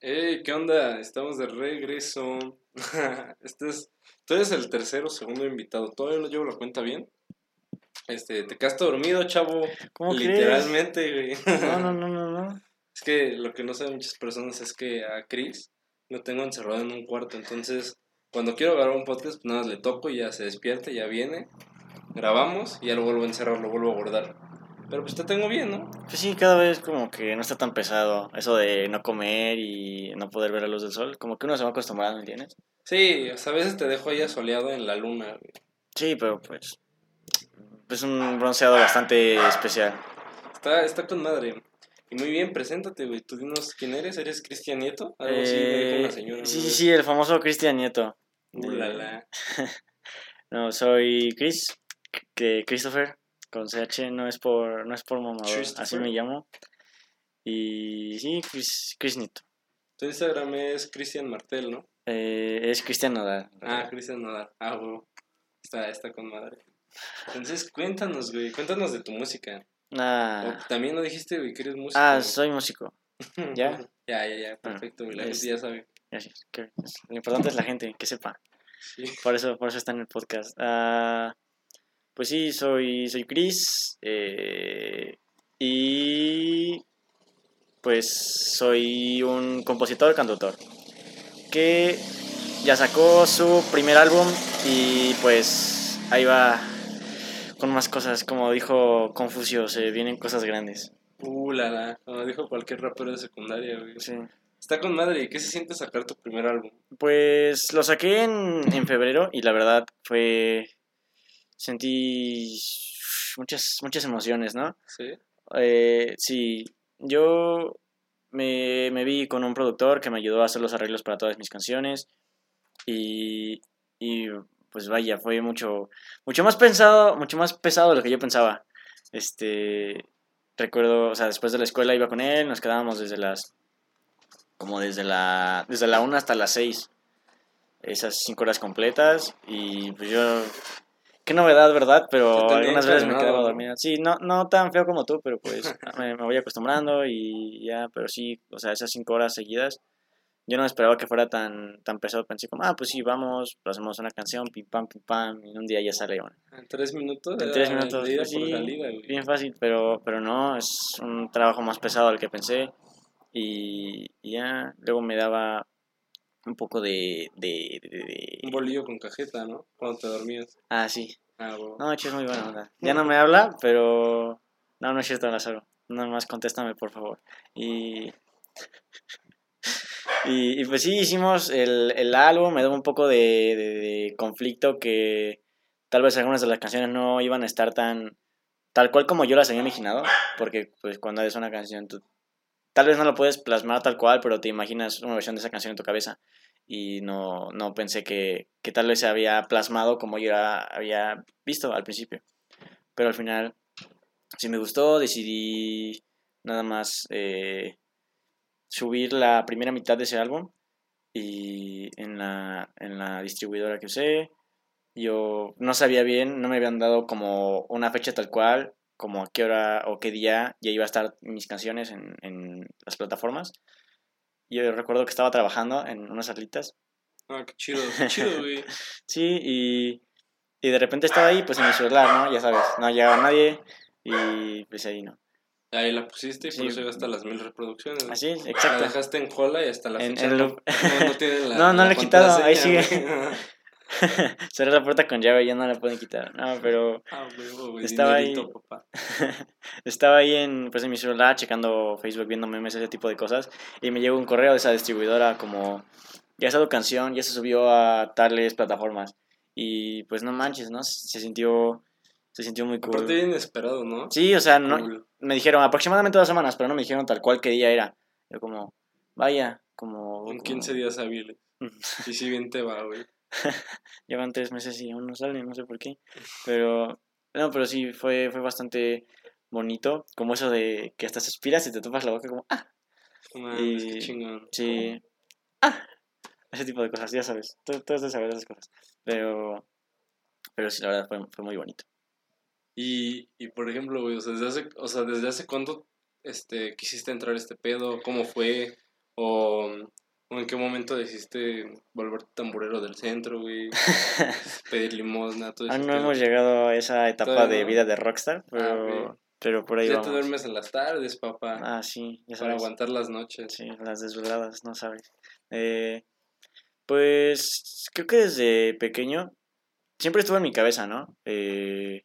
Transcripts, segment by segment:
Hey, ¿qué onda? Estamos de regreso. este es, tú eres el tercero o segundo invitado. Todavía no llevo la cuenta bien. Este, te quedaste dormido, chavo. ¿Cómo Literalmente, güey. No, no, no, no, no. Es que lo que no saben muchas personas es que a Chris lo tengo encerrado en un cuarto. Entonces, cuando quiero grabar un podcast, pues nada, más le toco y ya se despierta, ya viene. Grabamos y ya lo vuelvo a encerrar, lo vuelvo a guardar. Pero pues te tengo bien, ¿no? Pues sí, cada vez como que no está tan pesado eso de no comer y no poder ver la luz del sol. Como que uno se va acostumbrando, ¿entiendes? Sí, o sea, a veces te dejo ahí asoleado en la luna, güey. Sí, pero pues. Es un bronceado bastante especial. Está, está con madre. Y muy bien, preséntate, güey. Tú dinos quién eres. ¿Eres Cristian Nieto? Algo así me dijo una Eh, señora. sí, ¿no? sí, sí, el famoso Cristian Nieto. Uh, la, la. No, soy Chris, que Christopher, con CH, no es por, no es por mamador, así me llamo. Y sí, Chris, Chris Nieto. Tu Instagram es Cristian Martel, ¿no? Eh, es Cristian Nodal. Ah, Cristian Nodal. Ah, güey. Está, está con madre. Entonces, cuéntanos, güey. Cuéntanos de tu música. Ah, O también no dijiste, güey, que eres músico. ah, soy músico. ¿ya? ya, ya, ya. Perfecto, güey. La es- gente ya sabe. Gracias. Lo importante es la gente, que sepa. Sí. Por eso, por eso está en el podcast. Ah, pues sí, soy, soy Chris. eh, y pues soy un compositor, cantautor. Que ya sacó su primer álbum y pues ahí va con más cosas. Como dijo Confucio, se vienen cosas grandes. Uh, la, la. Como dijo cualquier rapero de secundaria, güey. Sí. Está con madre. ¿Y qué se siente sacar tu primer álbum? Pues lo saqué en, en febrero y la verdad fue... Sentí muchas, muchas emociones, ¿no? ¿Sí? Eh, sí, yo me, me vi con un productor que me ayudó a hacer los arreglos para todas mis canciones y, y pues vaya, fue mucho, mucho más pensado, mucho más pesado de lo que yo pensaba. Este, recuerdo, o sea, después de la escuela iba con él, nos quedábamos desde las, como desde la, desde la 1 hasta las 6, esas 5 horas completas y pues yo... Qué novedad, ¿verdad? Pero algunas veces me quedaba dormida. Sí, no, no tan feo como tú, pero pues me, me voy acostumbrando y ya, pero sí, o sea, esas cinco horas seguidas, yo no esperaba que fuera tan, tan pesado. Pensé como, ah, pues sí, vamos, hacemos una canción, pim pam, pim pam, y un día ya sale una. En tres minutos. En tres minutos, pues sí, salida, bien fácil, pero, pero no, es un trabajo más pesado del que pensé. Y, y ya, luego me daba un poco de... de, de- de- Un bolillo con cajeta, ¿no? Cuando te dormías. Ah, sí. Ah. No, es muy buena onda. Ya no me habla, pero... No, no es cierto, Lázaro. Nada más contéstame, por favor. Y... Y, y pues sí, hicimos el, el álbum, me daba un poco de, de- de conflicto que tal vez algunas de las canciones no iban a estar tan tal cual como yo las había imaginado, porque pues cuando es una canción tú tal vez no lo puedes plasmar tal cual, pero te imaginas una versión de esa canción en tu cabeza y no, no pensé que, que tal vez se había plasmado como yo había visto al principio. Pero al final sí me gustó, decidí nada más eh, subir la primera mitad de ese álbum y en la, en la distribuidora que usé. Yo no sabía bien, no me habían dado como una fecha tal cual, como a qué hora o qué día ya iba a estar mis canciones en, en las plataformas. Yo recuerdo que estaba trabajando en unas atlitas Ah, qué chido, qué chido, güey. Sí, y, y de repente estaba ahí, pues en mi celular, ¿no? Ya sabes, no llegaba nadie y pues ahí, ¿no? Ahí la pusiste y por Sí. eso llegó hasta las mil reproducciones. Así es, La exacto. dejaste en cola y hasta la En- fecha en no, no, no tiene la No, no la le he quitado, ahí güey. Cerré la puerta con llave y ya no la pueden quitar. No, pero Ah, huevo, güey. Estaba ahí. papá. estaba ahí en, pues en mi celular checando Facebook, viendo memes, ese tipo de cosas. Y me llegó un correo de esa distribuidora como, ya está tu canción, ya se subió a tales plataformas. Y pues no manches, ¿no? Se sintió, se sintió muy cool. Aparte inesperado, ¿no? Sí, o sea, no, Cool. me dijeron aproximadamente dos semanas, pero no me dijeron tal cual qué día era. Yo como, vaya, como... En como- 15 días hábiles. Y si bien te va, güey. Llevan tres meses y aún no sale, no sé por qué. Pero, no, pero sí, fue, fue bastante bonito. Como eso de que hasta suspiras y te topas la boca como, ah, mames, Y- qué chingón. sí, ah. Ese tipo de cosas, ya sabes. Tú, tú has de saber esas cosas. Pero, pero sí, la verdad fue, fue muy bonito. Y, y por ejemplo, güey, o sea, desde hace, o sea, desde hace cuánto este, quisiste entrar a este pedo, cómo fue, o en qué momento decidiste volverte tamborero del centro, güey. pedir limosna, todo eso. Aún no hemos llegado a esa etapa Todavía de no. vida de rockstar, pero, ok. pero por ahí Ya vamos. te duermes en las tardes, papá. Ah, sí, ya para aguantar las noches. Sí, las desveladas, no sabes. Eh, pues creo que desde pequeño siempre estuvo en mi cabeza, ¿no? Eh,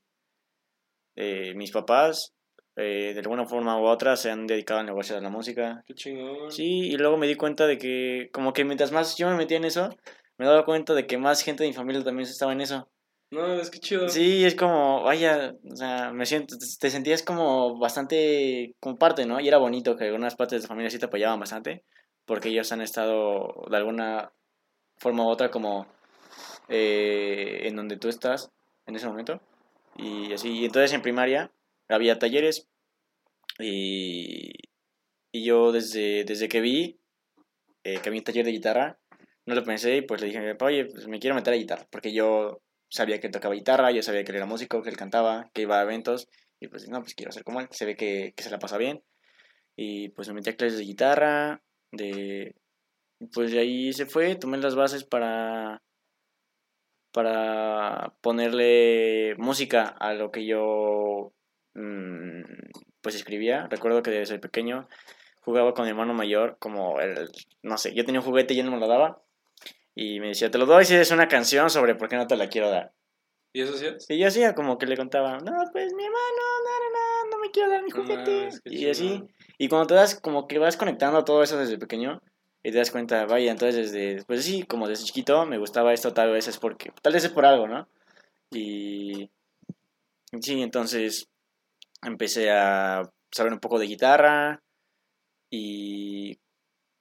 eh, mis papás, eh, de alguna forma u otra, se han dedicado al negocio de la música. Qué chingón. Sí, y luego me di cuenta de que, como que mientras más yo me metía en eso, me daba cuenta de que más gente de mi familia también estaba en eso. No, es que chido. Sí, es como, vaya, o sea, me siento, te- te sentías como bastante como parte, ¿no? Y era bonito que algunas partes de tu familia sí te apoyaban bastante, porque ellos han estado de alguna forma u otra como eh, en donde tú estás en ese momento. Y así, y entonces en primaria había talleres y, y yo desde, desde que vi eh, que había un taller de guitarra, no lo pensé y pues le dije, oye, pues me quiero meter a guitarra, porque yo sabía que él tocaba guitarra, yo sabía que él era músico, que él cantaba, que iba a eventos, y pues no, pues quiero ser como él, se ve que, que se la pasa bien. Y pues me metí a clases de guitarra, de... Pues de ahí se fue, tomé las bases para para ponerle música a lo que yo pues escribía. Recuerdo que desde pequeño jugaba con mi hermano mayor, como el, no sé, yo tenía un juguete y él no me lo daba. Y me decía, te lo doy si es una canción sobre por qué no te la quiero dar. ¿Y eso sí es? Y yo hacía como que le contaba, no, pues mi hermano, no, no, no, no me quiero dar mi juguete. y así. Y cuando te das, como que vas conectando todo eso desde pequeño y te das cuenta, vaya, entonces desde, pues sí, como desde chiquito me gustaba esto, tal vez es porque, tal vez es por algo, ¿no? Y sí, entonces empecé a saber un poco de guitarra y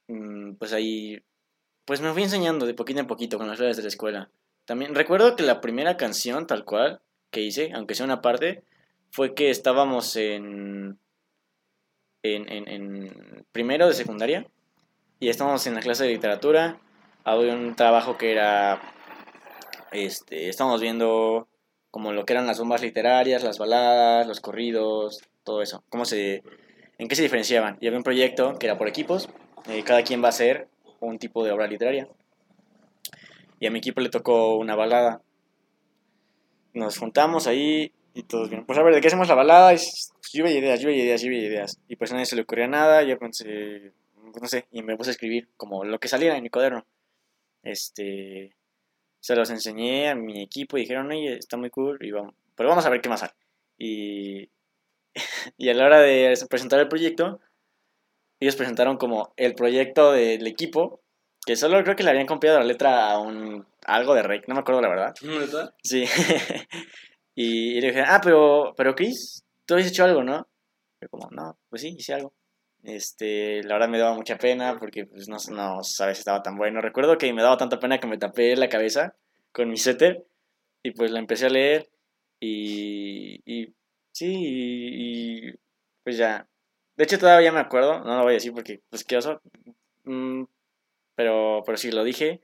mm, pues ahí, pues me fui enseñando de poquito en poquito con las clases de la escuela. También recuerdo que la primera canción tal cual que hice, aunque sea una parte, fue que estábamos en, en, en, en primero de secundaria y estábamos en la clase de literatura. Había un trabajo que era, este, estábamos viendo como lo que eran las bombas literarias, las baladas, los corridos, todo eso, cómo se, en qué se diferenciaban. Y había un proyecto que era por equipos, eh, cada quien va a hacer un tipo de obra literaria. Y a mi equipo le tocó una balada. Nos juntamos ahí y todos bien. Pues a ver, ¿de qué hacemos la balada? Y pues, de ideas, de ideas, de ideas. Y pues a nadie se le ocurría nada. Yo pensé, pues, no sé, y me puse a escribir como lo que saliera en mi cuaderno. Este, se los enseñé a mi equipo y dijeron, oye, está muy cool, y vamos, pero vamos a ver qué más sale. Y, y a la hora de presentar el proyecto, ellos presentaron como el proyecto del equipo, que solo creo que le habían copiado la letra a un algo de Rey, no me acuerdo la verdad. ¿Neta? Sí. y, y le dije, ah, pero, pero Chris, tú habías hecho algo, ¿no? Yo como, no, pues sí, hice algo. Este, la verdad me daba mucha pena porque pues no, no sabes si estaba tan bueno. Recuerdo que me daba tanta pena que me tapé la cabeza con mi suéter y pues la empecé a leer y, y sí, y, y, pues ya. De hecho todavía me acuerdo, no lo voy a decir porque pues qué oso, Mm, pero, pero sí lo dije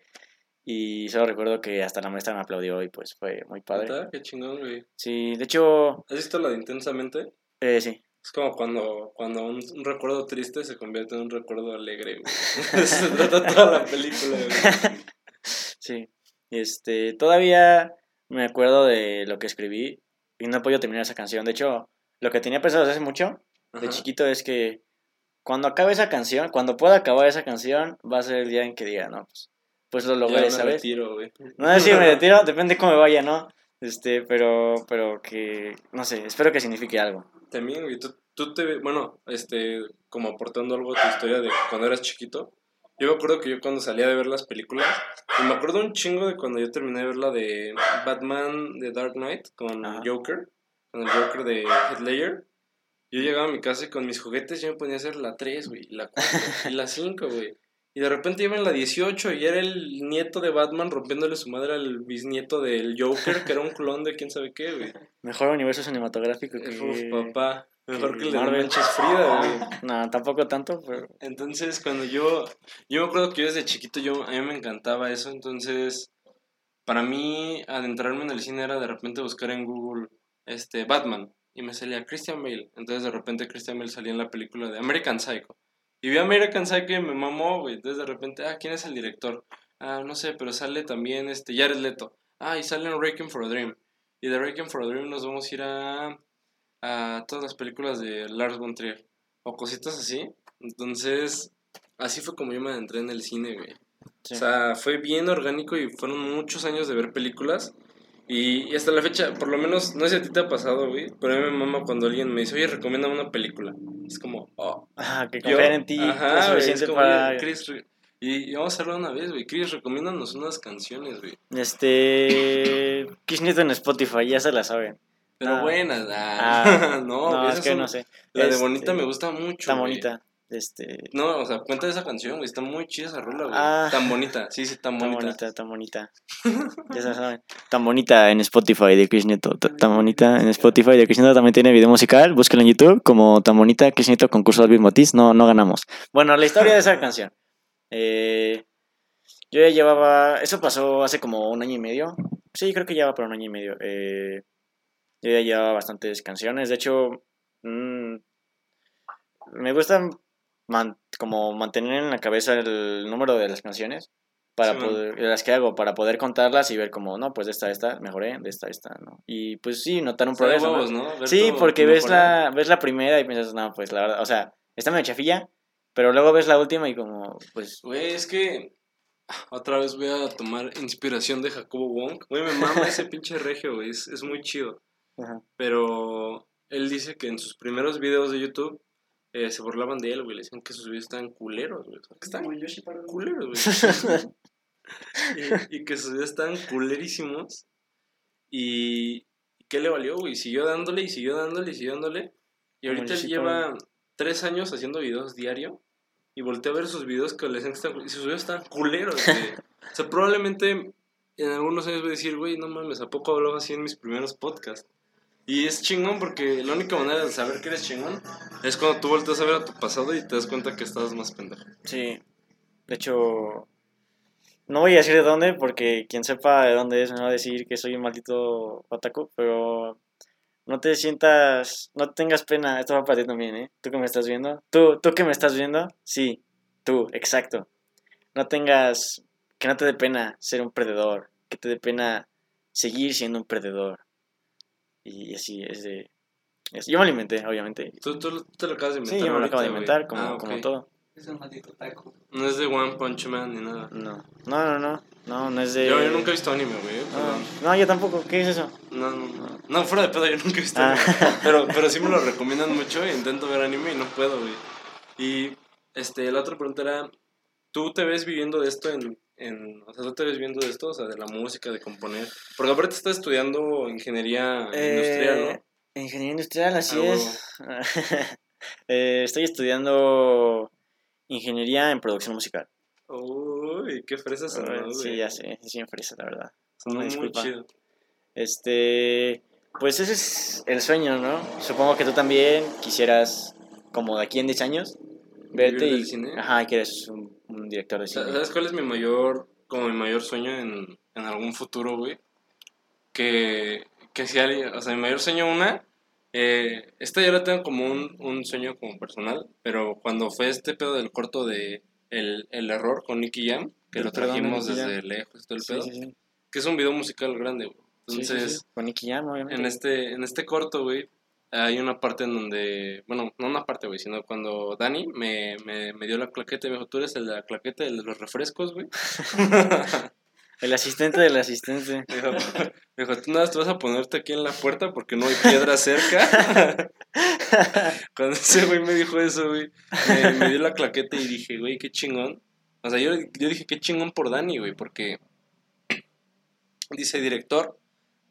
y solo recuerdo que hasta la maestra me aplaudió y pues fue muy padre. Qué chingón, güey. Sí, de hecho, ¿Has visto la de Intensamente? eh, sí. Es como cuando, cuando un, un recuerdo triste se convierte en un recuerdo alegre, güey. se trata toda la película, güey. Sí. Este, todavía me acuerdo de lo que escribí y no he podido terminar esa canción. De hecho, lo que tenía pensado hace mucho, de Ajá. chiquito, es que cuando acabe esa canción, cuando pueda acabar esa canción, va a ser el día en que diga, no, pues, pues lo Ya logré, me ¿sabes? retiro, güey. No sé si me retiro, depende cómo me vaya, ¿no? Este, pero, pero que, no sé, espero que signifique algo. También, güey, tú, tú te... Bueno, este, como aportando algo a tu historia de cuando eras chiquito. Yo me acuerdo que yo cuando salía de ver las películas, y me acuerdo un chingo de cuando yo terminé de ver la de Batman The Dark Knight con Ajá. Joker, con el Joker de Heath Ledger. Yo llegaba a mi casa y con mis juguetes yo me ponía a hacer la 3, güey, la 4 y la 5, güey. Y de repente iba en la 18 y era el nieto de Batman rompiéndole su madre al bisnieto del Joker, que era un clon de quién sabe qué, güey. Mejor universo cinematográfico que... Uf, papá. Mejor que el de Marvel. Manches Frida, güey. No, tampoco tanto, pero... Entonces, cuando yo, yo me acuerdo que yo desde chiquito, yo, a mí me encantaba eso, entonces, para mí, adentrarme en el cine era de repente buscar en Google, este, Batman, y me salía Christian Bale, entonces de repente Christian Bale salía en la película de American Psycho, Y vi American Psycho y me mamó, güey. Entonces de repente, ah, ¿quién es el director? Ah, no sé, pero sale también este Jared Leto. Ah, y sale en Requiem for a Dream. Y de Requiem for a Dream nos vamos a ir a, a todas las películas de Lars von Trier. O cositas así. Entonces, así fue como yo me adentré en el cine, güey. Sí. O sea, fue bien orgánico y fueron muchos años de ver películas. Y, y hasta la fecha, por lo menos, no sé si a ti te ha pasado, güey, pero a mí me mama cuando alguien me dice, oye, recomiéndame una película. Es como, oh. Ah, que confiar en ti Ajá, es suficiente es como, para... Chris, y, y vamos a hablar una vez, güey. Chris, recomiéndanos unas canciones, güey. Este... Kiss Nieto en Spotify, ya se la saben. Pero Ah. buenas, ah, Ah, no, no, es que son- no sé. La de Este, Bonita me gusta mucho, güey. bonita. Este... No, o sea, cuenta de esa canción, güey. Está muy chida esa rola, güey. Ah. Tan bonita, sí, sí, tan Tan bonita. bonita, tan bonita. ya se saben. Tan bonita en Spotify de Chris Nieto. ta- Tan bonita en Spotify de Chris Nieto. También tiene video musical. Búsquenlo en YouTube como Tan bonita Chris Nieto concurso Alvin Motis. No, no ganamos. Bueno, la historia de esa canción. Eh, yo ya llevaba. Eso pasó hace como un año y medio. Sí, creo que llevaba por un año y medio. Eh, yo ya llevaba bastantes canciones. De hecho, mm, me gusta man- como mantener en la cabeza el número de las canciones para Sí, poder, de las que hago, para poder contarlas y ver como, no, pues de esta esta mejoré, de esta esta, ¿no? Y pues sí, notar un de progreso, Sí, porque ves la, ves la primera y piensas, no, pues la verdad, o sea, está medio chafilla, pero luego ves la última y como, pues, Güey, es que otra vez voy a tomar inspiración de Jacobo Wong. Güey, me mama ese pinche regio, güey. Es, es muy chido. ajá. Pero él dice que en sus primeros videos de YouTube eh, se burlaban de él, güey. Le decían que sus videos estaban culeros, güey. Que están culeros, güey. y, y que sus videos estaban culerísimos. Y ¿qué le valió, güey? Siguió dándole y siguió dándole y siguió dándole. Y ahorita él lleva tres años haciendo videos diario. Y volteé a ver sus videos que le decían que están Y sus videos están culeros, güey. o sea, probablemente en algunos años voy a decir, güey, no mames, ¿a poco hablaba así en mis primeros podcasts? Y es chingón porque la única manera de saber que eres chingón es cuando tú volteas a ver a tu pasado y te das cuenta que estabas más pendejo. Sí. De hecho, no voy a decir de dónde, porque quien sepa de dónde es me va a decir que soy un maldito otaku, pero no te sientas, no tengas pena, esto va para ti también, ¿eh? Tú que me estás viendo, tú, tú que me estás viendo, sí, tú, exacto. No tengas, que no te dé pena ser un perdedor, que te dé pena seguir siendo un perdedor. Y así es de... es- yo me alimenté, obviamente. ¿Tú, tú te lo acabas de inventar Sí, yo me lo acabo de inventar, como, Ah, como todo. Es un maldito taco. No es de One Punch Man ni nada. No, no, no, no, no, no es de... Yo, yo nunca he visto anime, güey. No, yo tampoco. ¿Qué es eso? No, no, no. No, fuera de pedo, yo nunca he visto Ah. anime. Pero, pero sí me lo recomiendan mucho e intento ver anime y no puedo, güey. Y este, la otra pregunta era, ¿tú te ves viviendo de esto en, en... O sea, ¿tú te ves viviendo de esto? O sea, de la música, de componer. Porque aparte estás estudiando ingeniería industrial, ¿no? Eh, Ingeniería industrial, así Ah, es. Eh, estoy estudiando ingeniería en producción musical. Uy, qué fresas son, ¿no, sí, ya sé, sí, en fresa, la verdad. Muy disculpa. chido. Este, pues ese es el sueño, ¿no? Supongo que tú también quisieras, como de aquí en 10 años, verte ¿Vivir y... cine? Ajá, que eres un, un director de Sa- cine. ¿Sabes cuál es mi mayor, como mi mayor sueño en, en algún futuro, güey? Que, que si alguien, o sea, mi mayor sueño una, eh, esta ya la tengo como un, un sueño como personal, pero cuando fue este pedo del corto de El, el Error con Nicky Jam, que El lo trajimos desde lejos, todo el Sí, pedo, sí, sí. que es un video musical grande, güey. Sí, sí, Entonces, sí. Con Nicky Jam, obviamente. en este, en este corto, güey, hay una parte en donde, bueno, no una parte, güey, sino cuando Dani me, me, me dio la claqueta y me dijo, tú eres el de la claqueta, de los refrescos, güey. El asistente del asistente. Me dijo, me dijo, tú nada, más te vas a ponerte aquí en la puerta porque no hay piedra cerca. Cuando ese güey me dijo eso, güey, me, me dio la claqueta y dije, güey, qué chingón. O sea, yo, yo dije, qué chingón por Dani, güey, porque dice director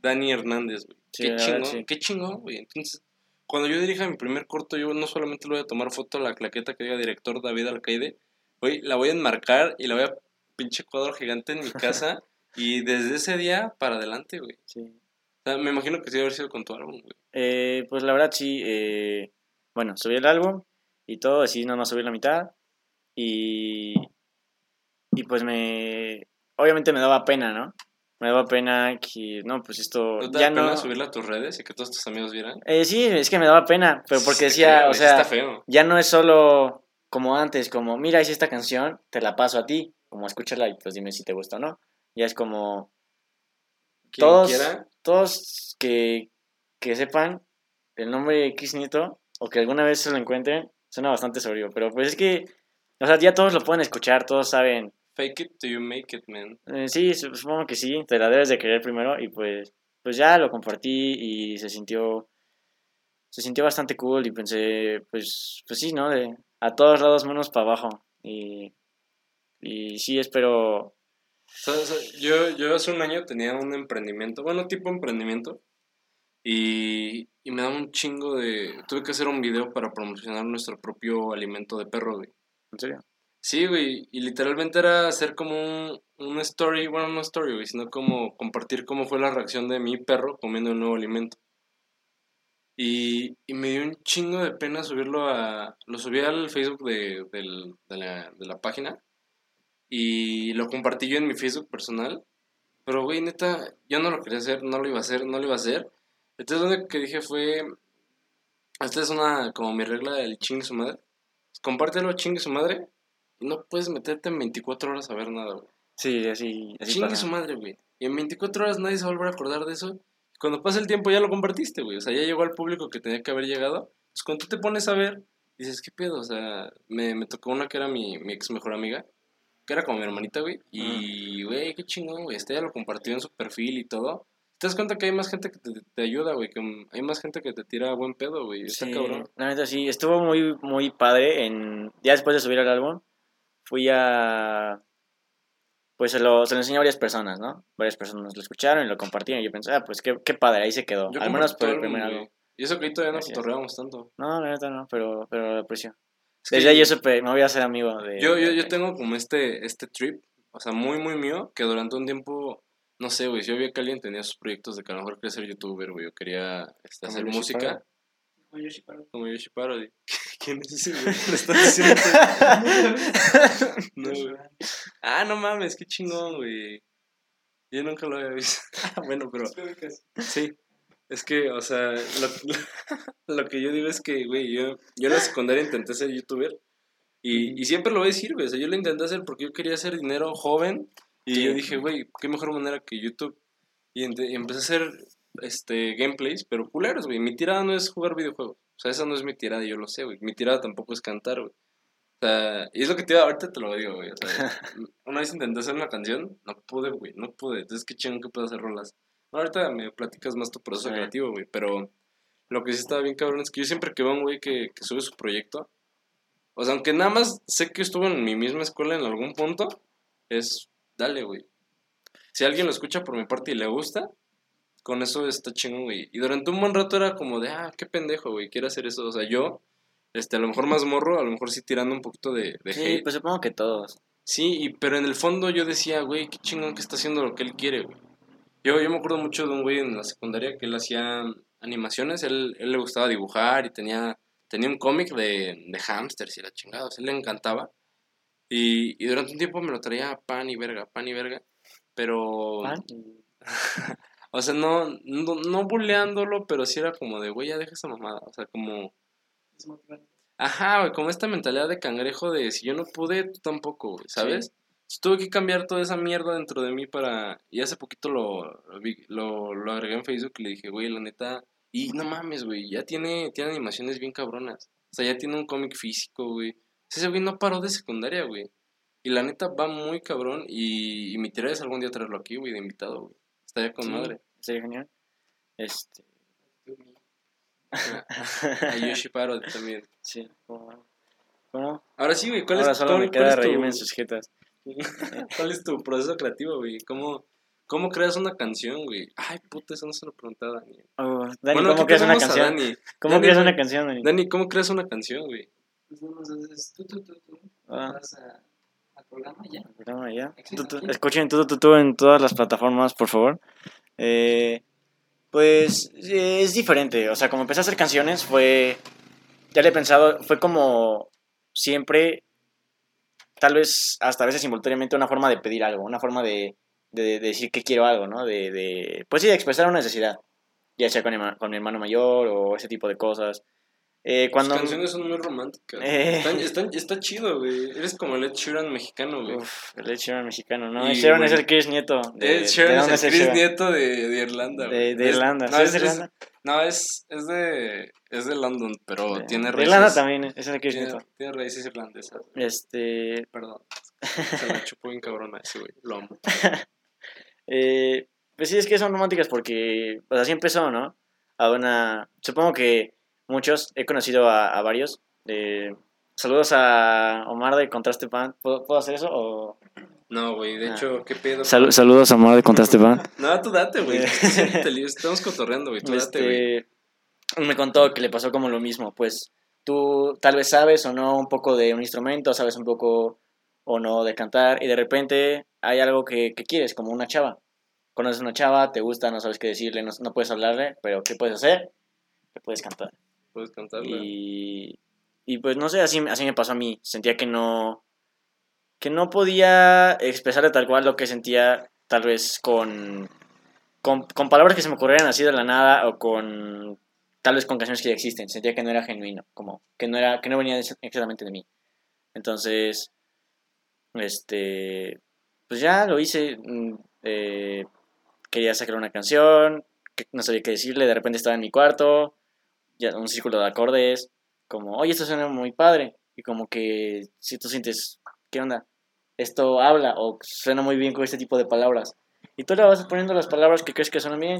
Dani Hernández, güey. Sí, qué chingón, sí. qué chingón, güey. Entonces, cuando yo dirija mi primer corto, yo no solamente le voy a tomar foto a la claqueta que diga director David Alcaide, güey, la voy a enmarcar y la voy a pinche cuadro gigante en mi casa y desde ese día para adelante, güey. Sí. O sea, me imagino que sí debe haber sido con tu álbum, güey. Eh, pues la verdad sí, eh, bueno, subí el álbum y todo, así nada más subí la mitad y, y pues me, obviamente me daba pena, ¿no? Me daba pena que, no, pues esto ¿No te ya da pena no... a tus redes y que todos tus amigos vieran? Eh, sí, es que me daba pena, pero porque Sí, decía, creo, o sea, está feo. ya no es solo como antes, como, mira, hice esta canción, te la paso a ti, como escúchala y pues dime si te gusta o no. Ya es como, Quien todos, quiera, todos que, que sepan el nombre de Nieto o que alguna vez se lo encuentren, suena bastante sobrio, pero pues es que, o sea, ya todos lo pueden escuchar, todos saben. Fake it till you make it, man. Eh, sí, su- supongo que sí, te la debes de querer primero y pues, pues ya lo compartí y se sintió, se sintió bastante cool y pensé, pues, pues sí, ¿no? De, a todos lados menos para abajo y, y sí espero. Yo, yo hace un año tenía un emprendimiento, bueno, tipo emprendimiento, y, y me daba un chingo de... Tuve que hacer un video para promocionar nuestro propio alimento de perro, güey. en serio. Sí, güey, y literalmente era hacer como un, un story, bueno, no story, güey, sino como compartir cómo fue la reacción de mi perro comiendo un nuevo alimento. Y, y me dio un chingo de pena subirlo a... Lo subí al Facebook de, del- de, la, de la página y lo compartí yo en mi Facebook personal. Pero, güey, neta, yo no lo quería hacer, no lo iba a hacer, no lo iba a hacer. Entonces lo que dije fue... Esta es una, como mi regla del chingue su madre. Compártelo, chingue su madre. Y no puedes meterte en 24 horas a ver nada, güey. Sí, así, así Chingue pasa. su madre, güey. Y en 24 horas nadie se va a volver a acordar de eso. Cuando pasa el tiempo ya lo compartiste, güey. O sea, ya llegó al público que tenía que haber llegado. Pues cuando tú te pones a ver, dices, ¿qué pedo? O sea, me, me tocó una que era mi, mi ex mejor amiga. Que era como mi hermanita, güey. Y, güey, qué chingón, güey. Este ya lo compartió en su perfil y todo. Te das cuenta que hay más gente que te, te ayuda, güey. Que hay más gente que te tira buen pedo, güey. Está Sí, cabrón. la neta sí, estuvo muy, muy padre. En, ya después de subir el álbum, fui a. Pues se lo, se lo enseñé a varias personas, ¿no? Varias personas lo escucharon y lo compartieron. Y yo pensé, ah, pues qué, qué padre, ahí se quedó. Yo Al menos por el primer álbum. Y eso que ahí todavía no cotorreamos tanto. No, la neta no, pero, pero lo aprecio. Es Desde ahí yo supe, me voy a hacer amigo de. Yo, yo, yo tengo como este, este trip, o sea, muy, muy mío, que durante un tiempo, no sé, güey, si yo veía que alguien tenía sus proyectos de que a lo mejor quería ser youtuber, güey, o quería este, hacer música. Como Yoshi Parody. como Yoshi Parody. ¿Quién es ese, güey? ¿Le estás diciendo? no, güey. Ah, no mames, qué chingón, güey. Yo nunca lo había visto. bueno, pero sí. Es que, o sea, lo, lo que yo digo es que, güey, yo, yo en la secundaria intenté ser youtuber y, y siempre lo voy a decir, güey. O sea, yo lo intenté hacer porque yo quería hacer dinero joven y Sí. yo dije, güey, qué mejor manera que YouTube. Y, y empecé a hacer este, gameplays, pero culeros, güey. Mi tirada no es jugar videojuegos. O sea, esa no es mi tirada, yo lo sé, güey. Mi tirada tampoco es cantar, güey. O sea, y es lo que te iba ahorita te lo digo, güey. O sea, una vez intenté hacer una canción, no pude, güey, no pude. Entonces, qué chingón que puedo hacer rolas. No, ahorita me platicas más tu proceso Sí. creativo, güey. Pero lo que sí estaba bien cabrón es que yo siempre que veo a un güey que, que sube su proyecto, o sea, aunque nada más sé que estuvo en mi misma escuela en algún punto, es, dale, güey. Si alguien lo escucha por mi parte y le gusta, con eso está chingón, güey. Y durante un buen rato era como de, ah, qué pendejo, güey, quiero hacer eso. O sea, yo, este, a lo mejor más morro, a lo mejor sí tirando un poquito de, de Sí, hate. pues supongo que todos. Sí, y, pero en el fondo yo decía, güey, qué chingón que está haciendo lo que él quiere, güey. Yo, yo me acuerdo mucho de un güey en la secundaria que él hacía animaciones, él, él le gustaba dibujar y tenía, tenía un cómic de, de hamsters y la chingada, o sea, él le encantaba. Y, y durante un tiempo me lo traía pan y verga, pan y verga, pero... ¿Pan? O sea, no, no, no buleándolo, pero sí era como de, güey, ya deja esa mamada, o sea, como... Ajá, güey, como esta mentalidad de cangrejo de si yo no pude, tú tampoco, güey, ¿sabes? Tuve que cambiar toda esa mierda dentro de mí para... Y hace poquito lo, lo, vi- lo, agregué en Facebook y le dije, güey, la neta... Y no mames, güey, ya tiene, tiene animaciones bien cabronas. O sea, ya tiene un cómic físico, güey. Ese güey no paró de secundaria, güey. Y la neta va muy cabrón y, y mi tirada es algún día traerlo aquí, güey, de invitado, güey. Estaría con Sí. madre. Sería genial. Este, A Yoshi Paro también. sí. ¿Cómo? ¿Cómo? Ahora sí, güey, ¿cuál Ahora es, solo cuál- me cuál queda es tu- en sus jetas. ¿Cuál es tu proceso creativo, güey? ¿Cómo, ¿Cómo creas una canción, güey? Ay, puta, eso no se lo preguntaba Dani. Oh, Dani, Bueno, ¿cómo creas una a canción? Dani. ¿Cómo Dani, creas una canción, Dani? Dani, ¿cómo creas una canción, güey? Pues nada más haces tú, tú, tú, tú. Ah. Vas a- al programa ya. Programa ya. Escuchen tu, tu, tu en todas las plataformas, por favor. Eh, pues eh, es diferente. O sea, como empecé a hacer canciones, fue. Ya le he pensado, fue como siempre, tal vez hasta a veces involuntariamente, una forma de pedir algo, una forma de, de, de decir que quiero algo, ¿no? De, de, pues sí, de expresar una necesidad. Ya sea con, con mi hermano mayor o ese tipo de cosas. Eh, cuando... Sus canciones son muy románticas. Eh. Están, están- está chido, güey. Eres como el Ed Sheeran mexicano, güey. Uf, el Ed Sheeran mexicano, ¿no? Y, Ed Sheeran es el Chris Nieto. de- Ed ¿de Sheeran es el Chris Sheeran? Nieto de, de Irlanda, De, güey. de Es- Irlanda. No, ¿Sí es, de es- Irlanda? no, es, es de es de London, pero De- tiene de raíces. Irlanda también, es el Chris Tiene, Nieto. tiene raíces irlandesas. güey. Este... Perdón. Se la chupó bien cabrón a ese, güey. Lo amo. Eh, pues sí, es que son románticas porque, pues así empezó, ¿no? A una, supongo que muchos, he conocido a, a varios. eh, saludos a Omar de Contraste Pan. ¿Puedo, puedo hacer eso? O... No, güey. De Ah. hecho, ¿qué pedo? saludos a Omar de Contraste Pan. No, tú date, güey. Eh. Estamos cotorreando, güey. Tú date, güey. este, me contó que le pasó como lo mismo. Pues tú tal vez sabes o no un poco de un instrumento, sabes un poco o no de cantar, y de repente hay algo que, que quieres, como una chava. Conoces una chava, te gusta, no sabes qué decirle, no, no puedes hablarle, pero ¿qué puedes hacer? Le puedes cantar. Puedes. Y, y pues no sé, así, así me pasó a mí. Sentía que no, que no podía expresarle tal cual lo que sentía, tal vez con, con, con palabras que se me ocurrieran así de la nada o con tal vez con canciones que ya existen. Sentía que no era genuino, como que no, era, que no venía exactamente de mí. Entonces, este, pues ya lo hice. mm, eh, quería sacar una canción, no sabía qué decirle, de repente estaba en mi cuarto, ya un círculo de acordes, como, oye, esto suena muy padre, y como que si tú sientes, ¿qué onda? Esto habla o suena muy bien con este tipo de palabras. Y tú le vas poniendo las palabras que crees que suenan bien,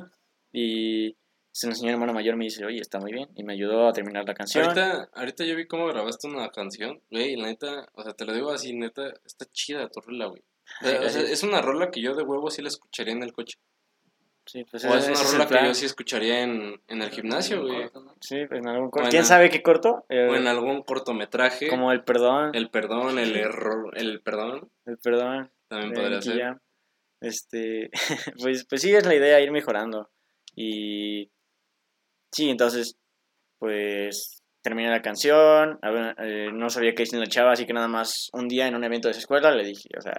y se nos enseñó hermano mayor, me dice, oye, está muy bien, y me ayudó a terminar la canción. Ahorita, ahorita yo vi cómo grabaste una canción, güey, y la neta, o sea, te lo digo así, neta, está chida tu rola, güey. O sea, Sí, o sea, gracias. es una rola que yo de huevo sí la escucharía en el coche. Sí, pues O es ese- una es rola que yo sí escucharía en, en el gimnasio, güey. Corto, ¿no? Sí, pues en algún corto. ¿Quién sabe qué corto? Eh, O en algún cortometraje. como el perdón. El perdón, el error, el perdón, El perdón. también podría ser. Este, pues, pues sí, es la idea, ir mejorando. Y sí, entonces, pues terminé la canción, a ver, eh, no sabía qué decir la chava, así que nada más un día en un evento de esa escuela le dije, o sea,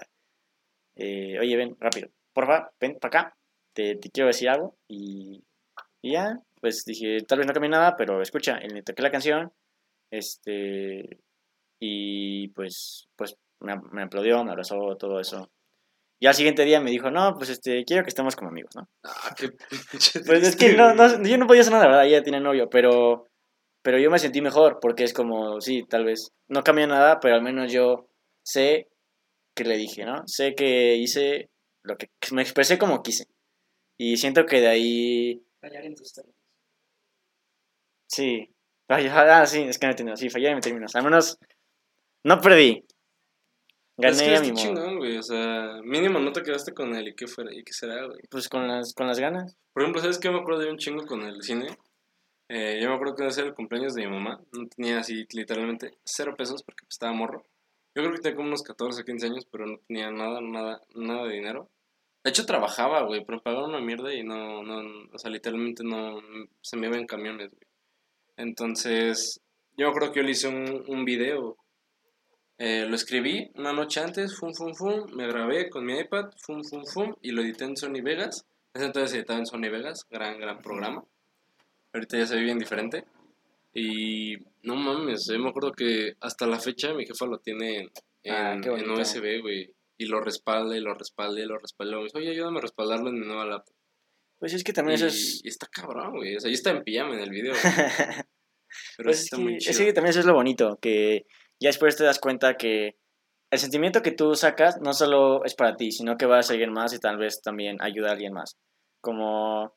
eh, oye, ven, rápido, porfa, ven para acá, te, te quiero decir algo. Y, y ya, pues dije, tal vez no cambié nada, pero escucha, y le toqué la canción, este, y pues, pues me, me aplaudió, me abrazó, todo eso. Y al siguiente día me dijo, no, pues este, quiero que estemos como amigos, ¿no? Ah, qué Pues es que no, no, yo no podía hacer nada, la verdad, ella tiene novio, pero, pero yo me sentí mejor, porque es como, sí, tal vez, no cambió nada, pero al menos yo sé que le dije, ¿no? Sé que hice lo que me expresé como quise. Y siento que de ahí, Fallar en tus términos. sí, ah, sí, es que no entiendo, sí, fallé en mis términos, al menos no perdí. Es Gané que a mi modo. chingón, güey. O sea, mínimo no te quedaste con él. ¿Y qué, fuera, y qué será, güey? Pues con las, con las ganas. Por ejemplo, ¿sabes qué me acuerdo de un chingo con el cine? Eh, yo me acuerdo que iba a ser el cumpleaños de mi mamá. No tenía así literalmente cero pesos porque pues, estaba morro. Yo creo que tenía como unos 14 o 15 años, pero no tenía nada, nada, nada de dinero. De hecho, trabajaba, güey, pero pagaba una mierda y no, no, o sea, literalmente no, se me iba en camiones, güey. Entonces, yo acuerdo que yo le hice un, un video. Eh, lo escribí una noche antes, fum, fum, fum, me grabé con mi iPad, fum, fum, fum, y lo edité en Sony Vegas. En ese entonces editaba en Sony Vegas, gran, gran programa. Ahorita ya se ve bien diferente. Y no mames, yo me acuerdo que hasta la fecha mi jefa lo tiene en, Ah, en. USB, güey. Y lo respalda y lo respalda y lo respalda. Me dice, oye, ayúdame a respaldarlo en mi nueva laptop. Pues es que también y, eso es... y está cabrón, güey. O sea, yo estaba en pijama en el video. Pero Pues sí es está que, muy es chido. que también eso es lo bonito, que ya después te das cuenta que el sentimiento que tú sacas no solo es para ti, sino que va a alguien más y tal vez también ayuda a alguien más. Como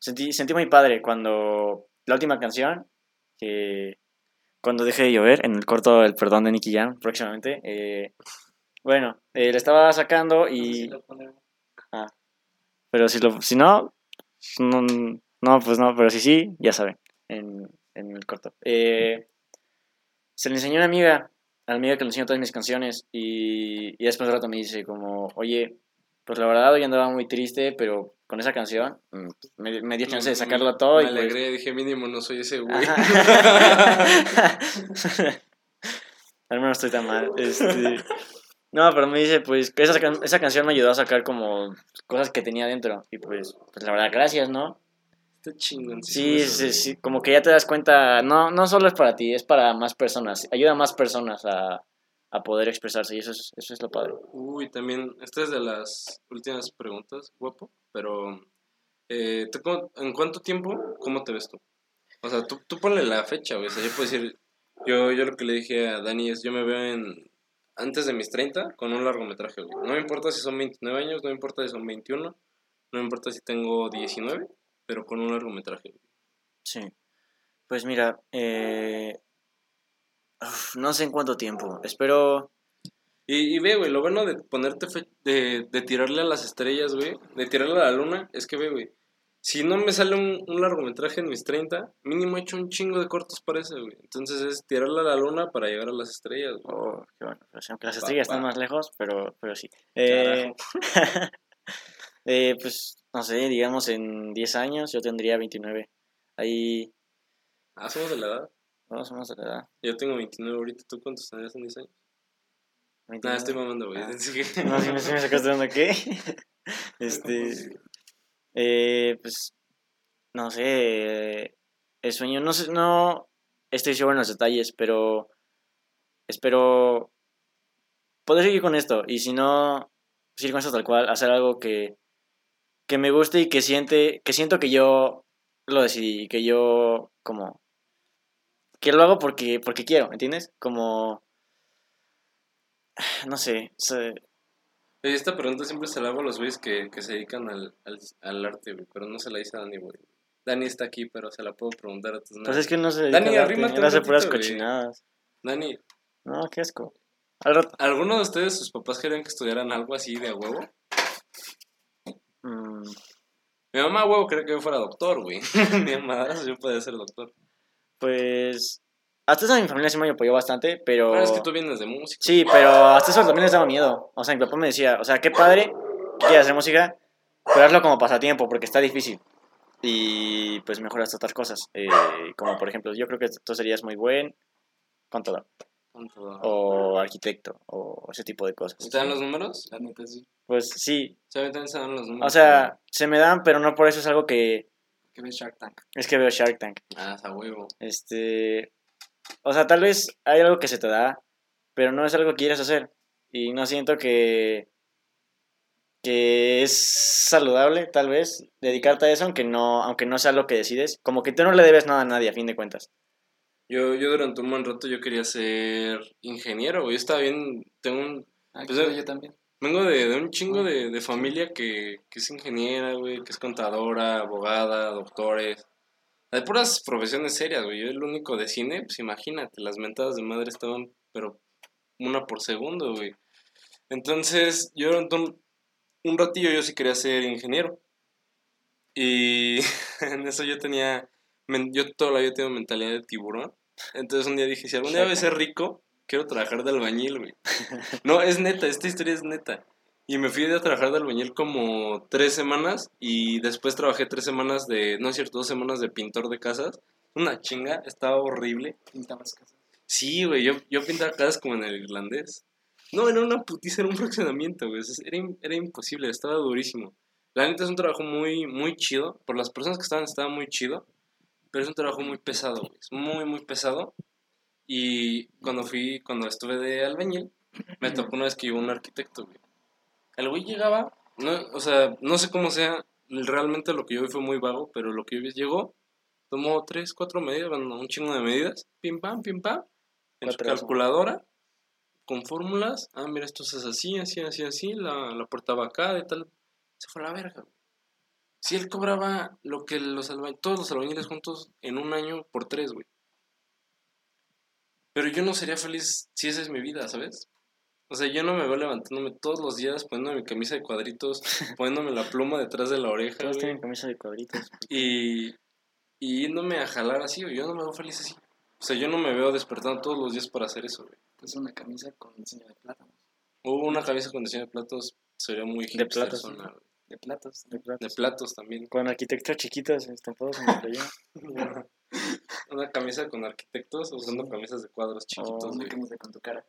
sentí, sentí muy padre cuando la última canción, que cuando dejé de llover, en el corto El Perdón de Nicky Jam, próximamente, eh, bueno, eh, le estaba sacando y... ponemos. Pero si, lo, si no, no, no, pues no, pero si sí, ya saben, en, en el corto. Eh, se le enseñó a una amiga, a la amiga que le enseñó todas mis canciones, y, y después de un rato me dice como, oye, pues la verdad hoy andaba muy triste, pero con esa canción mm, me, me dio chance de sacarlo todo. Me y pues- alegré, dije, mínimo no soy ese güey. Al menos estoy tan mal. Este, no, pero me dice, pues, que esa, can- esa canción me ayudó a sacar como cosas que tenía dentro. Y pues, pues la verdad, gracias, ¿no? Está chingón. Sí, sí, sí, como que ya te das cuenta, no, no solo es para ti, es para más personas, ayuda a más personas a, a poder expresarse y eso es, eso es lo padre. Uy, también, esta es de las últimas preguntas, guapo, pero eh, ¿tú cómo- ¿en cuánto tiempo, cómo te ves tú? O sea, tú, tú ponle la fecha, güey, o sea, yo puedo decir, yo, yo lo que le dije a Dani es, yo me veo en, antes de mis 30 con un largometraje, güey. No me importa si son 29 años, no me importa si son 21, no me importa si tengo 19, pero con un largometraje. güey. Sí. Pues mira, eh, uf, no sé en cuánto tiempo, espero... Y, y ve, güey, lo bueno de ponerte, fe- de, de tirarle a las estrellas, güey, de tirarle a la luna, es que ve, güey, si no me sale un, un largometraje en mis 30, mínimo he hecho un chingo de cortos para ese, güey. Entonces es tirarle a la luna para llegar a las estrellas, güey. Oh, qué bueno, sí, aunque las estrellas están más lejos, pero, pero sí. Eh, eh, pues, no sé, digamos en 10 años yo tendría 29. Ahí, Ah, somos de la edad. no, somos de la edad. Yo tengo 29 ahorita, ¿tú cuántos tendrías en 10 años? 29. Nah, estoy mamando, güey. Ah. No, si me, sí me sacaste de onda, ¿qué? Este, eh, pues, no sé, el sueño, no sé, no estoy seguro en los detalles, pero espero poder seguir con esto, y si no, seguir con esto tal cual, hacer algo que, que me guste y que siente, que siento que yo lo decidí, que yo, como, que lo hago porque, porque quiero, ¿entiendes? Como, no sé, Esta pregunta siempre se la hago a los güeyes que, que se dedican al, al, al arte, güey, pero no se la hice a Dani, güey. Dani está aquí, pero se la puedo preguntar a tus Pues es que no se dedica Dani, arrímate un hace puras cochinadas. Dani, No, qué asco. Al. ¿alguno de ustedes, sus papás, querían que estudiaran algo así de a huevo? mm, Mi mamá, a huevo, quería que yo fuera doctor, güey. Mi madrazo yo podía ser doctor. pues. Hasta eso mi familia sí me apoyó bastante, pero. Pero es que tú vienes de música. Sí, pero hasta eso también les daba miedo. O sea, mi papá me decía, o sea, qué padre que quieras hacer música, pero hazlo como pasatiempo, porque está difícil. Y pues mejoras otras cosas. Eh, como por ejemplo, yo creo que tú serías muy buen contador, ¿Cuánto? o arquitecto, o ese tipo de cosas. ¿Están los números? La neta sí. Pues sí, Sí, a mí también se dan los números. o sea, se me dan, pero no por eso es algo que. Que ves Shark Tank. Es que veo Shark Tank. Ah, es a huevo. Este, o sea, tal vez hay algo que se te da, pero no es algo que quieres hacer. Y no siento que, que es saludable, tal vez, dedicarte a eso, aunque no, aunque no sea lo que decides. Como que tú no le debes nada a nadie, a fin de cuentas. Yo, yo durante un buen rato yo quería ser ingeniero, güey. Yo estaba bien, tengo un... Ah, Pues, eh, yo también. Vengo de, de un chingo de, de familia que, que es ingeniera, güey, que es contadora, abogada, doctores. Hay puras profesiones serias, güey. Yo el único de cine, pues imagínate, las mentadas de madre estaban, pero una por segundo, güey. Entonces, yo un, un ratillo yo sí quería ser ingeniero. Y en eso yo tenía, yo toda la vida tengo mentalidad de tiburón. Entonces un día dije, si algún día voy a ser rico, quiero trabajar de albañil, güey. No, es neta, esta historia es neta. Y me fui a trabajar de albañil como tres semanas y después trabajé tres semanas de, no es cierto, dos semanas de pintor de casas. Una chinga, estaba horrible. Pintabas casas. Sí, güey, yo, yo pintaba casas como en el irlandés. No, era una putiza, era un fraccionamiento, güey. Era, era imposible, estaba durísimo. La neta es un trabajo muy, muy chido. Por las personas que estaban, estaba muy chido. Pero es un trabajo muy pesado, güey. Es muy, muy pesado. Y cuando fui, cuando estuve de albañil, me tocó una vez que llegó un arquitecto, güey. El güey llegaba, no, o sea, no sé cómo sea, realmente lo que yo vi fue muy vago, pero lo que yo vi llegó, tomó tres, cuatro medidas, bueno, un chingo de medidas, pim pam, pim pam, en su calculadora, con fórmulas, ah, mira, esto es así, así, así, así, la, la puerta va acá, de tal, se fue a la verga. Si él cobraba lo que los albañiles, todos los albañiles juntos en un año por tres, güey. Pero yo no sería feliz si esa es mi vida, ¿sabes? O sea, yo no me veo levantándome todos los días poniéndome mi camisa de cuadritos, poniéndome la pluma detrás de la oreja, Todos tienen camisa de cuadritos. y, y yéndome a jalar así, güey. Yo no me veo feliz así. O sea, yo no me veo despertando todos los días para hacer eso, güey. Pues una camisa con diseño de plátanos. Hubo una cabeza con diseño de platos, sería muy De platos, hipsterzona, güey. De platos. De De platos. platos también. Con arquitectos chiquitos estampados en la playa. Una camisa con arquitectos usando camisas de cuadros chiquitos, Oh, Una camisa con tu cara.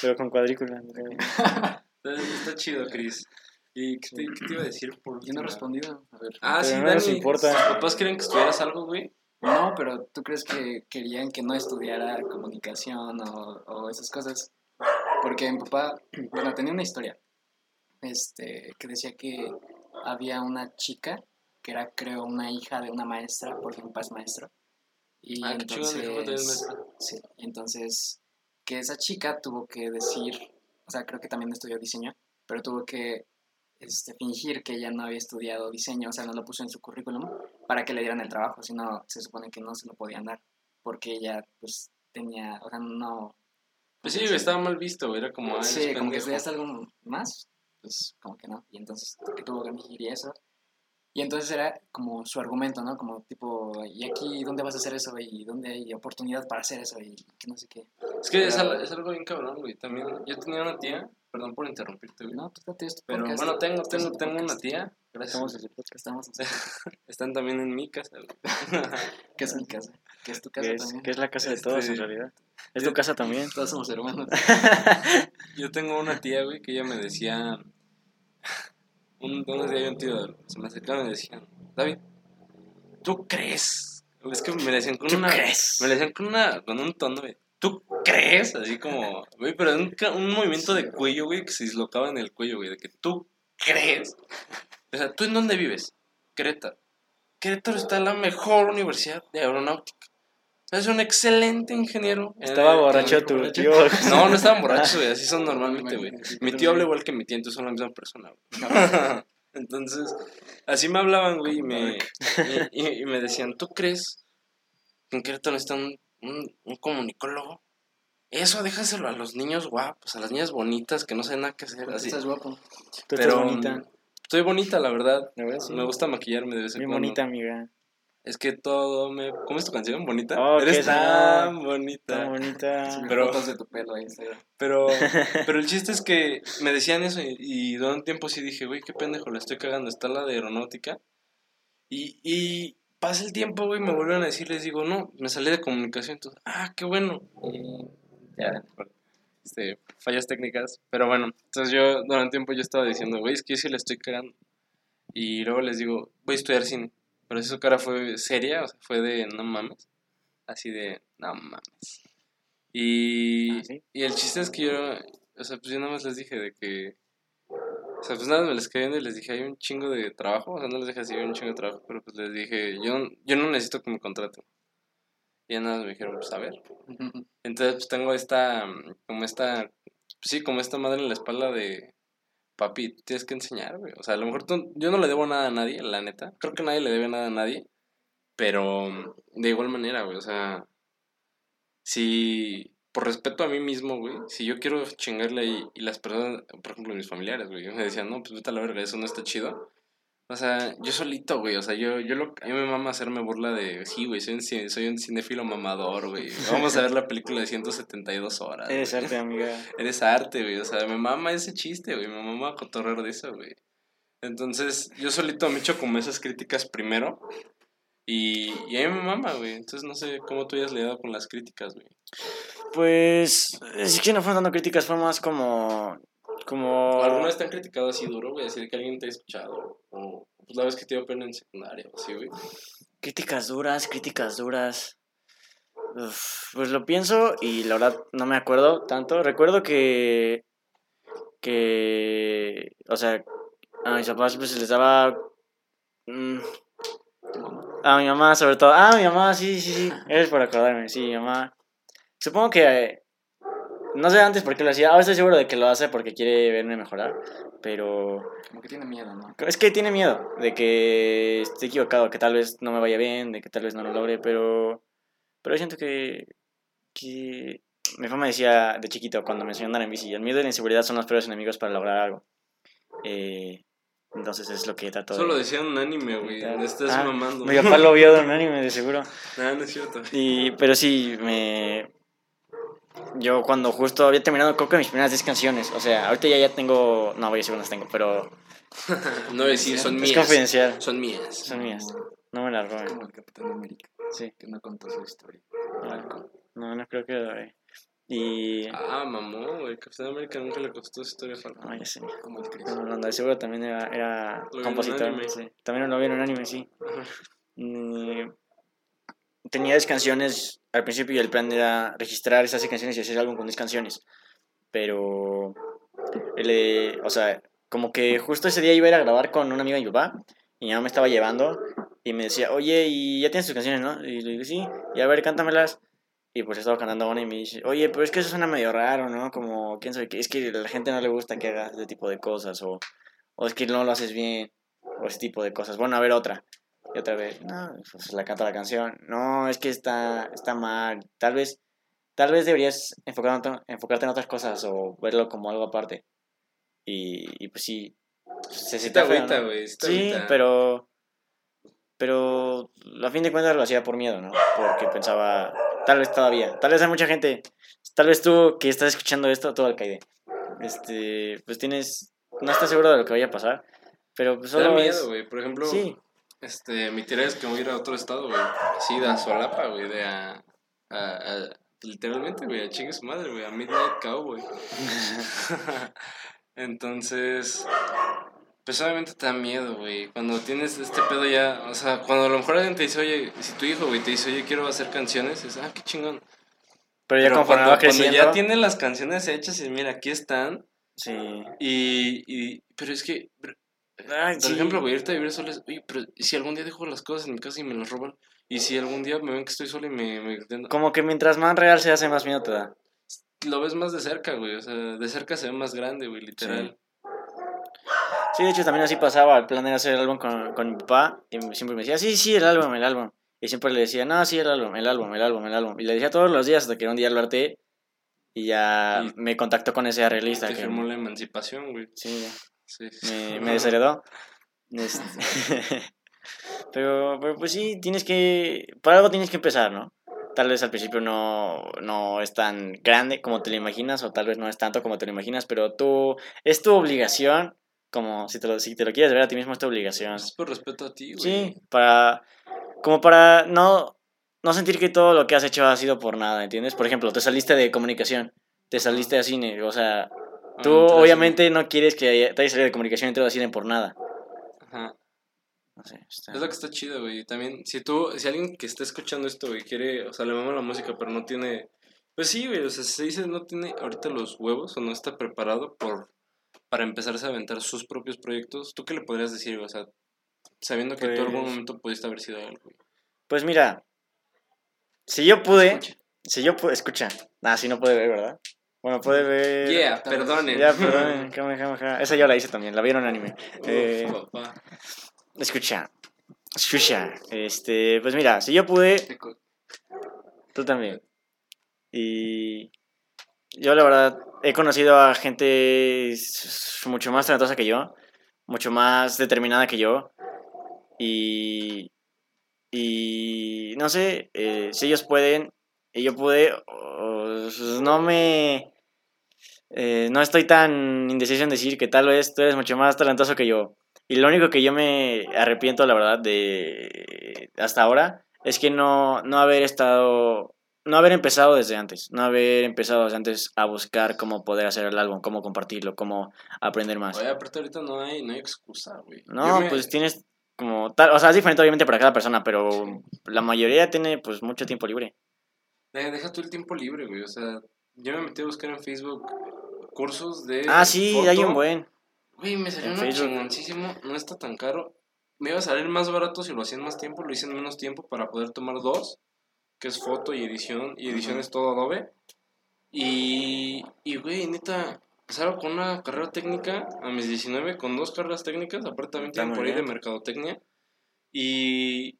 Pero con cuadrícula. Está, está chido, Chris. ¿Y qué te, qué te iba a decir por Yo no he respondido. A ver. Ah, Pero sí, no Dani. nos importa. ¿Tus papás querían que estudiaras algo, güey? No, pero ¿tú crees que querían que no estudiara comunicación o, o esas cosas? Porque mi papá, bueno, tenía una historia este, que decía que había una chica que era, creo, una hija de una maestra, porque mi papá es maestro. Y Ah, entonces, maestro. sí, entonces que esa chica tuvo que decir, o sea, creo que también estudió diseño, pero tuvo que este, fingir que ella no había estudiado diseño, o sea, no lo puso en su currículum para que le dieran el trabajo, si no, se supone que no se lo podían dar, porque ella, pues, tenía, o sea, no... Pues sí, estaba mal visto. Era como, sí, como que estudiaste algo más, pues, como que no, y entonces tuvo que fingir y eso. Y entonces era como su argumento, ¿no? Como tipo, ¿y aquí dónde vas a hacer eso? ¿Y dónde hay oportunidad para hacer eso? Y que no sé qué. Es que es, Pero- al- es algo bien cabrón, güey. También, yo tenía una tía, perdón por interrumpirte, güey. No, tú date esto. Pero podcast, bueno, tengo, estás en tengo, tengo una tía. Gracias. Estamos en el podcast. Estamos en Están también en mi casa, güey. que es mi casa, que es tu casa Que es, también. que es la casa de todos, Este- en realidad. Es tu casa también. Todos somos hermanos. Yo tengo una tía, güey, que ella me decía. Un, unos días un tío se me acercaron y me decían, David, ¿tú crees? Es que me decían con ¿Tú una. crees? Me decían con una. con un tono de. ¿Tú crees? Así como. Güey, pero un, un movimiento de cuello, güey, que se dislocaba en el cuello, güey, de que tú crees. O sea, ¿tú en dónde vives? Querétaro. Querétaro está la mejor universidad de aeronáutica. Es un excelente ingeniero. en Estaba en borracho tu tío. no, no estaban borrachos, güey. Así son normalmente, güey. Mi tío habla igual que mi tía, entonces son la misma persona, gügüey. Entonces, así me hablaban, güey, y me, y, me decían, ¿tú crees que en Querétaro está un, un, un comunicólogo? Eso déjaselo a los niños guapos, a las niñas bonitas que no saben nada que hacer. Así. Estás guapo. Tú Pero, estás bonita. Estoy bonita, la verdad. La verdad, sí. Me gusta maquillarme de vez en cuando. bonita, amiga. Es que todo me... ¿Cómo es tu canción? ¿Bonita? Oh, Eres qué tan bonita. Tan bonita. Pero- de tu pelo ahí. Pero, pero el chiste es que me decían eso y, y durante un tiempo sí dije, güey, qué pendejo, la estoy cagando, está la de aeronáutica. Y, y pasa el tiempo, güey, me vuelven a decir, les digo, no, me salí de comunicación, entonces, ah, qué bueno. Y ya, este, fallas técnicas. Pero bueno, entonces yo durante un tiempo yo estaba diciendo, güey, es que yo sí la estoy cagando. Y luego les digo, voy a estudiar cine. Pero su cara fue seria, o sea, fue de, no mames. Así de, no mames. Y, Ah, ¿sí? y el chiste es que yo, o sea, pues yo nada más les dije de que, o sea, pues nada, me les quedé viendo y les dije, hay un chingo de trabajo, o sea, no les dije así, hay un chingo de trabajo, pero pues les dije, yo, yo no necesito que me contraten. Y ya nada más me dijeron, pues a ver. Entonces, pues tengo esta, como esta, sí, como esta madre en la espalda de, papi, tienes que enseñar, güey. O sea, a lo mejor tú- yo no le debo nada a nadie, la neta. Creo que nadie le debe nada a nadie. Pero de igual manera, güey, o sea, si, por respeto a mí mismo, güey, si yo quiero chingarle ahí y las personas, por ejemplo, mis familiares, güey, me decían, no, pues vete la verga, eso no está chido. O sea, yo solito, güey, o sea, yo, yo lo, a mí me mama hacerme burla de, sí, güey, soy un, soy un cinéfilo mamador, güey. Vamos a ver la película de 172 horas. Eres güey. arte, amiga. Eres arte, güey, o sea, me mama ese chiste, güey, me mama cotorrear de eso, güey. Entonces, yo solito me echo como esas críticas primero y, y a mí me mama, güey. Entonces, no sé cómo tú hayas lidiado con las críticas, güey. Pues, es que no fueron dando críticas, fue más como... Como... ¿O alguna vez te han criticado así duro, güey? Así de que alguien te ha escuchado. O pues la vez que te dio pena en secundaria, o así, güey. Críticas duras, críticas duras. Uf, pues lo pienso y la verdad no me acuerdo tanto. Recuerdo que. que. O sea, a mis papás pues les daba. mm, a mi mamá, sobre todo. Ah, mi mamá, sí, sí, sí. Eres por acordarme, sí, mi mamá. Supongo que. eh, no sé antes por qué lo hacía. Ahora estoy seguro de que lo hace porque quiere verme mejorar. Pero. Como que tiene miedo, ¿no? Es que tiene miedo de que esté equivocado, que tal vez no me vaya bien, de que tal vez no lo logre, pero, pero siento que, que mi mamá me decía de chiquito cuando me enseñó a andar en bici, el miedo y la inseguridad son los peores enemigos para lograr algo. Eh, entonces es lo que trato Eso lo de... decía un anime, güey. Estás Ah, mamando. Mi papá lo vio de un anime, de seguro. Nah, no es cierto. Y, pero sí, me... Yo cuando justo había terminado, creo que mis primeras 10 canciones, o sea, ahorita ya, ya tengo... No, voy a decir cuántas tengo, pero No voy a decir, son es mías. confidencial. Son mías. Son mías. No me las roben. Como el Capitán América, Sí. que no contó su historia. No, no, no creo que lo haré. Y... Ah, mamón, güey. Capitán América nunca le costó su historia Falcon. Ah, ya sé. Como el Chris. No, no, de seguro también era, era compositor. sí. También lo vi en un anime, sí. Ajá. Tenía 10 canciones al principio y el plan era registrar esas 10 canciones y hacer álbum con 10 canciones. Pero, le- o sea, como que justo ese día iba a ir a grabar con una amiga mi papá y mi mamá me estaba llevando y me decía, oye, ¿y ya tienes tus canciones, no? Y le digo, sí, y a ver, cántamelas. Y pues estaba cantando una y me dice, oye, pero es que eso suena medio raro, ¿no? Como, quién sabe es que a la gente no le gusta que hagas ese tipo de cosas o, o es que no lo haces bien o ese tipo de cosas. Bueno, a ver otra. Y otra vez, no, pues la canta la canción. No, es que está, está mal. Tal vez, tal vez deberías enfocarte, enfocarte en otras cosas o verlo como algo aparte. Y, y pues sí, se feo, agüita, ¿no? güey. Sí, agüita. pero, pero a fin de cuentas lo hacía por miedo, ¿no? Porque pensaba, tal vez todavía, tal vez hay mucha gente, tal vez tú que estás escuchando esto, tú alcaide, este, pues tienes, no estás seguro de lo que vaya a pasar, pero pues Te da solo miedo, es, güey. Por ejemplo, sí, este, mi tarea es que voy a ir a otro estado, güey. Así de a solapa, güey. De a, a, a- Literalmente, güey, a chingue su madre, güey. A Midnight Cowboy. Entonces. Pues obviamente te da miedo, güey. Cuando tienes este pedo ya. O sea, cuando a lo mejor alguien te dice, oye, si tu hijo, güey, te dice, oye, quiero hacer canciones, es, ah, qué chingón. pero ya Pero conforme cuando, va cuando creciendo, ya tiene las canciones hechas y mira, aquí están. sí, Y. y pero es que. Ay, Por sí. ejemplo, güey, irte a vivir solo es, oye, pero ¿y si algún día dejo las cosas en mi casa y me las roban? Y si algún día me ven que estoy solo y me, me como que mientras más real se hace, más miedo te da. lo ves más de cerca, güey, o sea, de cerca se ve más grande, güey, literal. Sí, de hecho también así pasaba, el plan era hacer el álbum con, con mi papá y siempre me decía, sí, sí, el álbum, el álbum. Y siempre le decía, no, sí, el álbum, el álbum, el álbum, el álbum. Y le decía todos los días hasta que un día lo harté y ya Y- me contactó con ese arreglista Te que firmó la emancipación, güey. sí, ya, Sí. me, me desheredó. Este, pero, pero pues sí, tienes que, por algo tienes que empezar, ¿no? Tal vez al principio no, no es tan grande como te lo imaginas o tal vez no es tanto como te lo imaginas, pero tú, es tu obligación, como si te lo, si te lo quieres ver a ti mismo es tu obligación. Es por respeto a ti, güey. Sí, para, como para no, no sentir que todo lo que has hecho ha sido por nada, ¿entiendes? Por ejemplo, te saliste de comunicación, te saliste de cine, o sea, tú entonces, obviamente no quieres que haya- te hayas salido de comunicación y te a cine por nada. Ajá. No sé, está- Es lo que está chido, güey. También, si tú, si alguien que está escuchando esto, güey, quiere, o sea, le mama la música, pero no tiene, pues sí, güey, o sea, se dice no tiene ahorita los huevos o no está preparado por, para empezarse a aventar sus propios proyectos, ¿tú qué le podrías decir, güey? O sea, sabiendo que tú en algún Pues- momento pudiste haber sido él, güey. Pues mira, si yo pude, Escucha. si yo pude, escucha, ah, si no puede ver, ¿verdad? Bueno, puede ver... Yeah, perdonen. Ya. Esa yo la hice también, la vieron en anime. Eh, papá. escucha, escucha, este, pues mira, si yo pude, Tú también. Y yo la verdad he conocido a gente mucho más talentosa que yo, mucho más determinada que yo. Y, y no sé, eh, si ellos pueden y yo pude, o- no me... eh, no estoy tan indeciso en decir que tal vez tú eres mucho más talentoso que yo. Y lo único que yo me arrepiento, la verdad, de hasta ahora es que no, no haber estado, no haber empezado desde antes, no haber empezado desde antes a buscar cómo poder hacer el álbum, cómo compartirlo, cómo aprender más. Oye, aparte ahorita no hay, no hay excusa, güey. No, me- pues tienes como tal, o sea, es diferente obviamente para cada persona, pero la mayoría tiene pues mucho tiempo libre. Deja, deja tú el tiempo libre, güey. O sea, yo me metí a buscar en Facebook cursos de. Ah, sí, hay un buen. Güey, me salió uno chingoncísimo. No está tan caro. Me iba a salir más barato si lo hacía en más tiempo. Lo hice en menos tiempo para poder tomar dos. Que es foto y edición. Y edición es todo Adobe. Y, y, güey, neta, salgo con una carrera técnica a mis 19, con dos carreras técnicas, aparte también tienen por ahí de mercadotecnia. Y,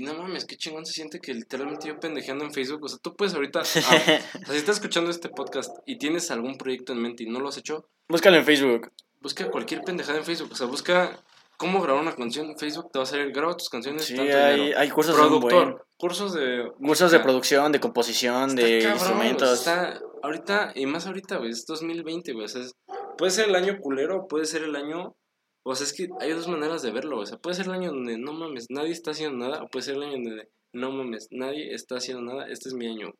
y no mames, qué chingón se siente que literalmente yo pendejeando en Facebook. O sea, tú puedes ahorita, ah, o sea, si estás escuchando este podcast y tienes algún proyecto en mente y no lo has hecho, Búscalo en Facebook. busca cualquier pendejada en Facebook. O sea, busca cómo grabar una canción en Facebook, te va a salir, graba tus canciones, Sí, tanto hay, dinero. hay cursos de. Productor, cursos de... Cursos de producción, de composición, Está de cabrón, instrumentos. Está ahorita, y más ahorita, güey, es 2020, güey. O sea, es- puede ser el año culero, puede ser el año. O sea, es que hay dos maneras de verlo. O sea, puede ser el año donde no mames, nadie está haciendo nada, o puede ser el año donde no mames, nadie está haciendo nada. Este es mi año.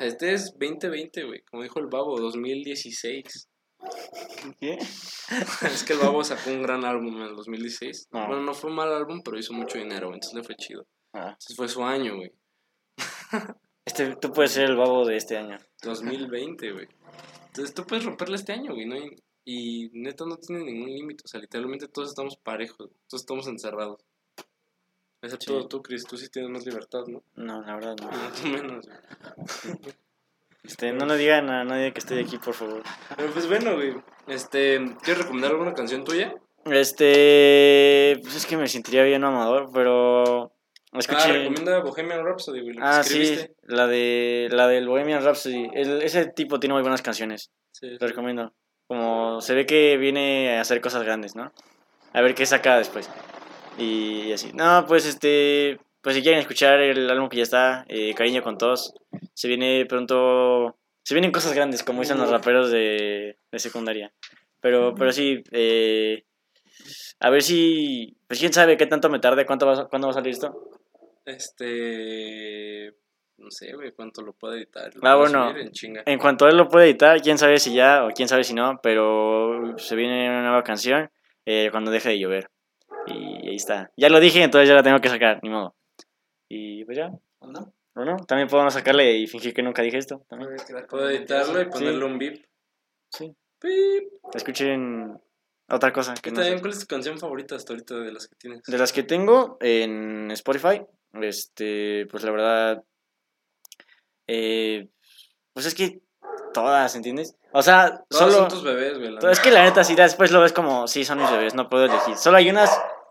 Este es 2020, güey. Como dijo el babo, 2016. ¿Qué? es que el babo sacó un gran álbum en el 2016. Ah. Bueno, no fue un mal álbum, pero hizo mucho dinero, entonces le fue chido. Ah, Entonces fue su año, güey. este, tú puedes ser el babo de este año. 2020, güey. Entonces tú puedes romperle este año, güey. ¿no? hay- Y neta no tiene ningún límite. O sea, literalmente todos estamos parejos. Todos estamos encerrados. Excepto Sí. tú, Chris. Tú sí tienes más libertad, ¿no? No, la verdad no. Más o menos. Este, no le digan a nadie que estoy aquí, por favor. Pero pues bueno, güey. Este, ¿quieres recomendar alguna canción tuya? Este, pues es que me sentiría bien amador, pero Ah, escuché. recomienda Bohemian Rhapsody, güey. Ah, sí, la de la del Bohemian Rhapsody. El- ese tipo tiene muy buenas canciones. Sí, Lo recomiendo. Como se ve que viene a hacer cosas grandes, ¿no? A ver qué saca después. Y así. No, pues este. Pues si quieren escuchar el álbum que ya está, eh, Cariño con Todos, se viene pronto. Se vienen cosas grandes, como dicen los raperos de, de secundaria. Pero, pero sí, eh, a ver si. Pues quién sabe qué tanto me tarde, cuánto va, cuándo va a salir esto. Este. No sé, güey, cuánto lo puedo editar. Lo Ah, bueno. En. En cuanto él lo pueda editar, quién sabe si ya o quién sabe si no, pero se viene una nueva canción eh, cuando deje de llover. Y ahí está. Ya lo dije, entonces ya la tengo que sacar, ni modo. Y pues ya. ¿No? ¿O no? También podemos sacarle y fingir que nunca dije esto. También. Puedo editarlo y ponerle un beep. Sí. Beep. Escuchen otra cosa que ¿Qué no también? ¿Cuál es tu canción favorita hasta ahorita de las que tienes? De las que tengo en Spotify, este, pues la verdad, eh, pues es que todas, ¿entiendes? O sea, Todos solo... son tus bebés, güey. Es que la neta, si después lo ves como, sí, son mis bebés, no puedo elegir. Solo hay unas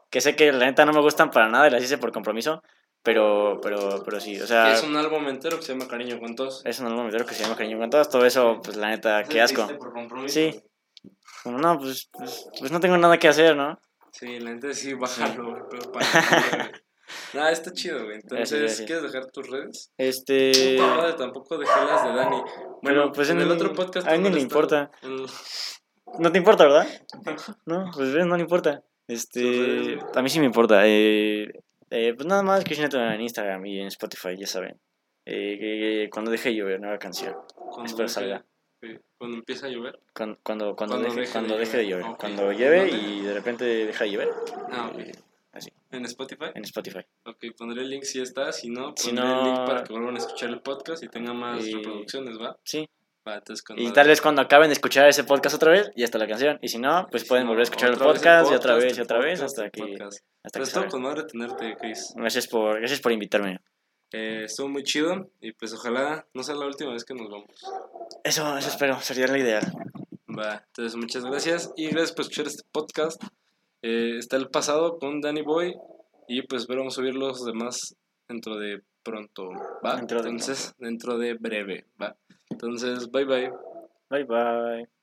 que sé que la neta no me gustan para nada y las hice por compromiso, pero, pero, pero sí, o sea, es un álbum entero que se llama Cariño con Todos. es un álbum entero que se llama Cariño con Todos, todo eso, pues la neta, qué asco. Por compromiso, Sí. Como, no, pues, pues, pues no tengo nada que hacer, ¿no? Sí, la neta sí, bájalo, güey. Pero para. Nada, está chido, güey. Entonces, Gracias, gracias. ¿quieres dejar tus redes? Este... Puta madre, tampoco dejé las de Dani. Bueno, Pero, pues, en en- el otro podcast. a mí ¿dónde le importa. En- No te importa, ¿verdad? No, pues no le importa. Este, a mí sí me importa. Eh, eh, pues nada más, Chris Neto en Instagram y en Spotify, ya saben. Eh, que- cuando deje de llover, nueva canción. Cuando Espero salga. Cuando empieza a llover. Cuando, cuando, cuando, Cuando deje, deje de cuando deje de llover. llover. Ok. Cuando llueve y de repente deja de llover. Ah, ok. En Spotify. En Spotify. Ok, pondré el link si está. Si no, Si pondré no- el link para que vuelvan a escuchar el podcast y tenga más Y- reproducciones, ¿va? Sí. Va, entonces cuando. Y tal vez cuando acaben de escuchar ese podcast otra vez, ya está la canción. Y si no, pues Si pueden no, volver a escuchar el vez podcast, y otra vez y otra vez podcast, hasta el que, podcast. hasta Pero que salga. con madre tenerte, Chris. Gracias por, gracias por invitarme. Eh, estuvo muy chido y pues ojalá no sea la última vez que nos vamos. Eso, eso espero, sería la ideal. Va, entonces muchas gracias y gracias por escuchar este podcast. Eh, está el pasado con Danny Boy y pues vamos a subir los demás dentro de pronto, ¿va? Dentro de entonces, dentro de breve, ¿va? Entonces, bye bye. Bye bye.